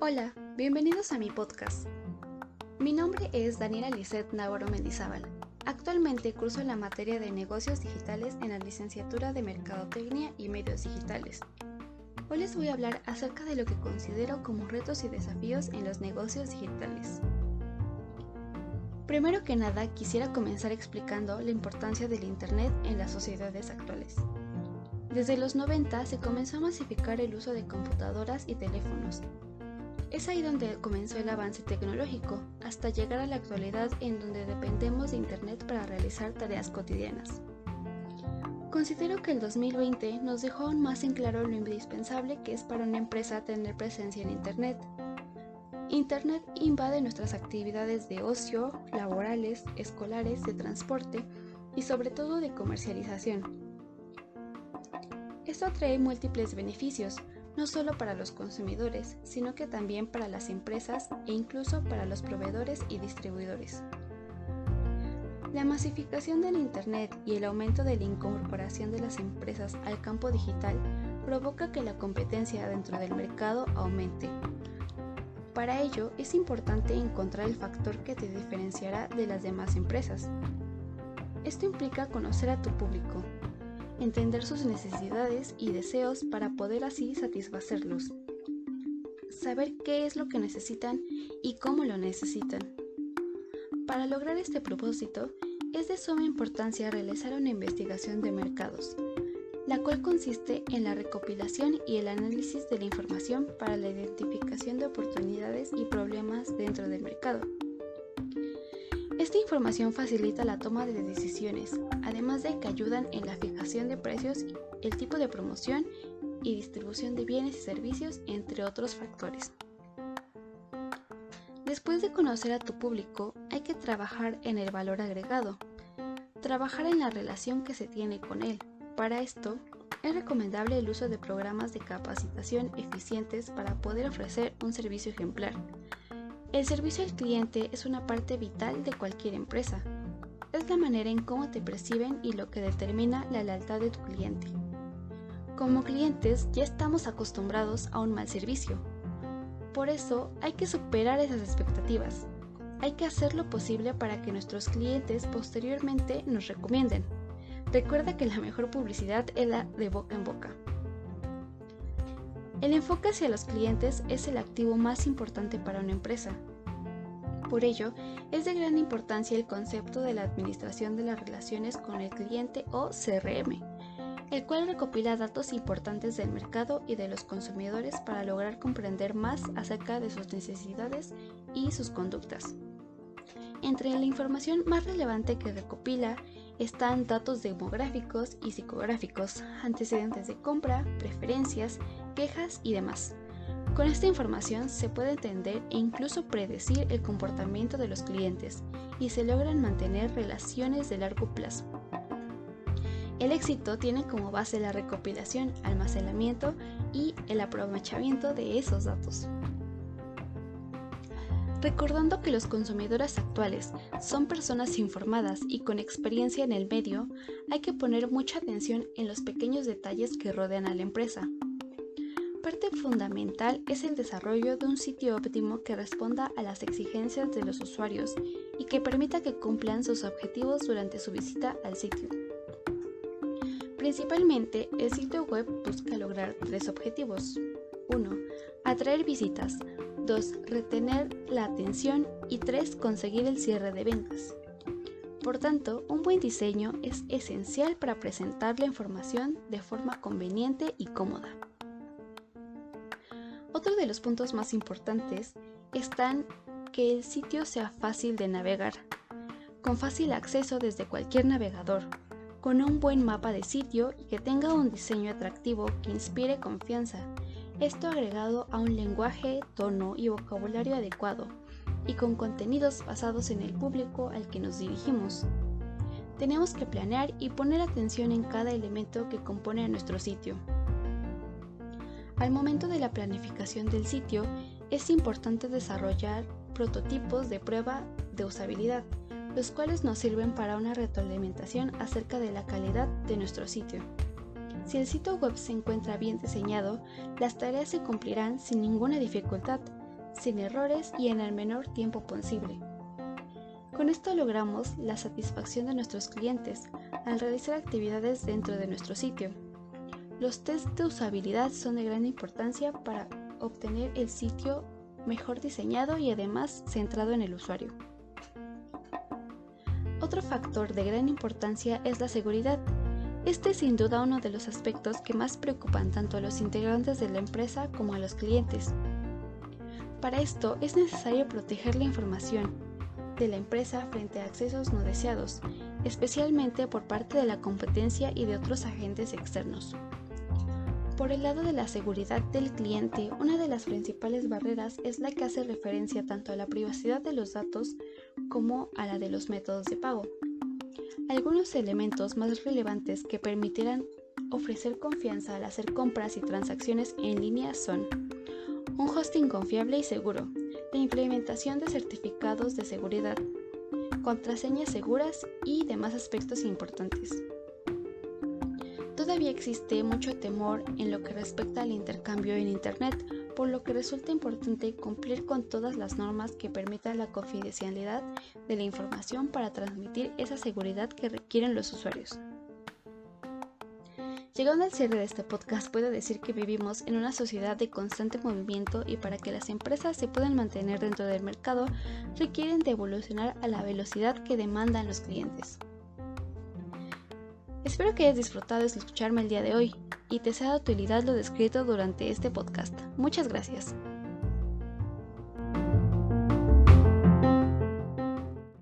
Hola, bienvenidos a mi podcast. Mi nombre es Daniela Lisset Navarro Mendizábal. Actualmente curso la materia de negocios digitales en la licenciatura de Mercadotecnia y Medios Digitales. Hoy les voy a hablar acerca de lo que considero como retos y desafíos en los negocios digitales. Primero que nada, quisiera comenzar explicando la importancia del Internet en las sociedades actuales. Desde los 90 se comenzó a masificar el uso de computadoras y teléfonos. Es ahí donde comenzó el avance tecnológico, hasta llegar a la actualidad en donde dependemos de Internet para realizar tareas cotidianas. Considero que el 2020 nos dejó aún más en claro lo indispensable que es para una empresa tener presencia en Internet. Internet invade nuestras actividades de ocio, laborales, escolares, de transporte y sobre todo de comercialización. Esto trae múltiples beneficios, no solo para los consumidores, sino que también para las empresas e incluso para los proveedores y distribuidores. La masificación del Internet y el aumento de la incorporación de las empresas al campo digital provoca que la competencia dentro del mercado aumente. Para ello es importante encontrar el factor que te diferenciará de las demás empresas. Esto implica conocer a tu público, entender sus necesidades y deseos para poder así satisfacerlos. Saber qué es lo que necesitan y cómo lo necesitan. Para lograr este propósito, es de suma importancia realizar una investigación de mercados, la cual consiste en la recopilación y el análisis de la información para la identificación de oportunidades y problemas dentro del mercado. Esta información facilita la toma de decisiones, además de que ayudan en la fijación de precios, el tipo de promoción y distribución de bienes y servicios, entre otros factores. Después de conocer a tu público, hay que trabajar en el valor agregado, trabajar en la relación que se tiene con él. Para esto, es recomendable el uso de programas de capacitación eficientes para poder ofrecer un servicio ejemplar el servicio al cliente es una parte vital de cualquier empresa. Es la manera en cómo te perciben y lo que determina la lealtad de tu cliente. Como clientes ya estamos acostumbrados a un mal servicio. Por eso hay que superar esas expectativas. Hay que hacer lo posible para que nuestros clientes posteriormente nos recomienden. Recuerda que la mejor publicidad es la de boca en boca. El enfoque hacia los clientes es el activo más importante para una empresa. Por ello, es de gran importancia el concepto de la administración de las relaciones con el cliente o CRM, el cual recopila datos importantes del mercado y de los consumidores para lograr comprender más acerca de sus necesidades y sus conductas. Entre la información más relevante que recopila están datos demográficos y psicográficos, antecedentes de compra, preferencias, quejas y demás. Con esta información se puede entender e incluso predecir el comportamiento de los clientes y se logran mantener relaciones de largo plazo. El éxito tiene como base la recopilación, almacenamiento y el aprovechamiento de esos datos. Recordando que los consumidores actuales son personas informadas y con experiencia en el medio, hay que poner mucha atención en los pequeños detalles que rodean a la empresa. Fundamental es el desarrollo de un sitio óptimo que responda a las exigencias de los usuarios y que permita que cumplan sus objetivos durante su visita al sitio. Principalmente, el sitio web busca lograr tres objetivos. 1. Atraer visitas, 2. Retener la atención y 3. Conseguir el cierre de ventas. Por tanto, un buen diseño es esencial para presentar la información de forma conveniente y cómoda. Otro de los puntos más importantes están que el sitio sea fácil de navegar, con fácil acceso desde cualquier navegador, con un buen mapa de sitio y que tenga un diseño atractivo que inspire confianza esto agregado a un lenguaje, tono y vocabulario adecuado, y con contenidos basados en el público al que nos dirigimos. Tenemos que planear y poner atención en cada elemento que compone a nuestro sitio. Al momento de la planificación del sitio, es importante desarrollar prototipos de prueba de usabilidad, los cuales nos sirven para una retroalimentación acerca de la calidad de nuestro sitio. Si el sitio web se encuentra bien diseñado, las tareas se cumplirán sin ninguna dificultad, sin errores y en el menor tiempo posible. Con esto logramos la satisfacción de nuestros clientes al realizar actividades dentro de nuestro sitio. Los test de usabilidad son de gran importancia para obtener el sitio mejor diseñado y además centrado en el usuario. Otro factor de gran importancia es la seguridad. Este es sin duda uno de los aspectos que más preocupan tanto a los integrantes de la empresa como a los clientes. Para esto es necesario proteger la información, de la empresa frente a accesos no deseados, especialmente por parte de la competencia y de otros agentes externos. Por el lado de la seguridad del cliente, una de las principales barreras es la que hace referencia tanto a la privacidad de los datos como a la de los métodos de pago. Algunos elementos más relevantes que permitirán ofrecer confianza al hacer compras y transacciones en línea son un hosting confiable y seguro, la implementación de certificados de seguridad, contraseñas seguras y demás aspectos importantes. Todavía existe mucho temor en lo que respecta al intercambio en Internet, por lo que resulta importante cumplir con todas las normas que permitan la confidencialidad de la información para transmitir esa seguridad que requieren los usuarios. Llegando al cierre de este podcast, puedo decir que vivimos en una sociedad de constante movimiento y para que las empresas se puedan mantener dentro del mercado requieren de evolucionar a la velocidad que demandan los clientes. Espero que hayas disfrutado de escucharme el día de hoy y te sea de utilidad lo descrito durante este podcast. Muchas gracias.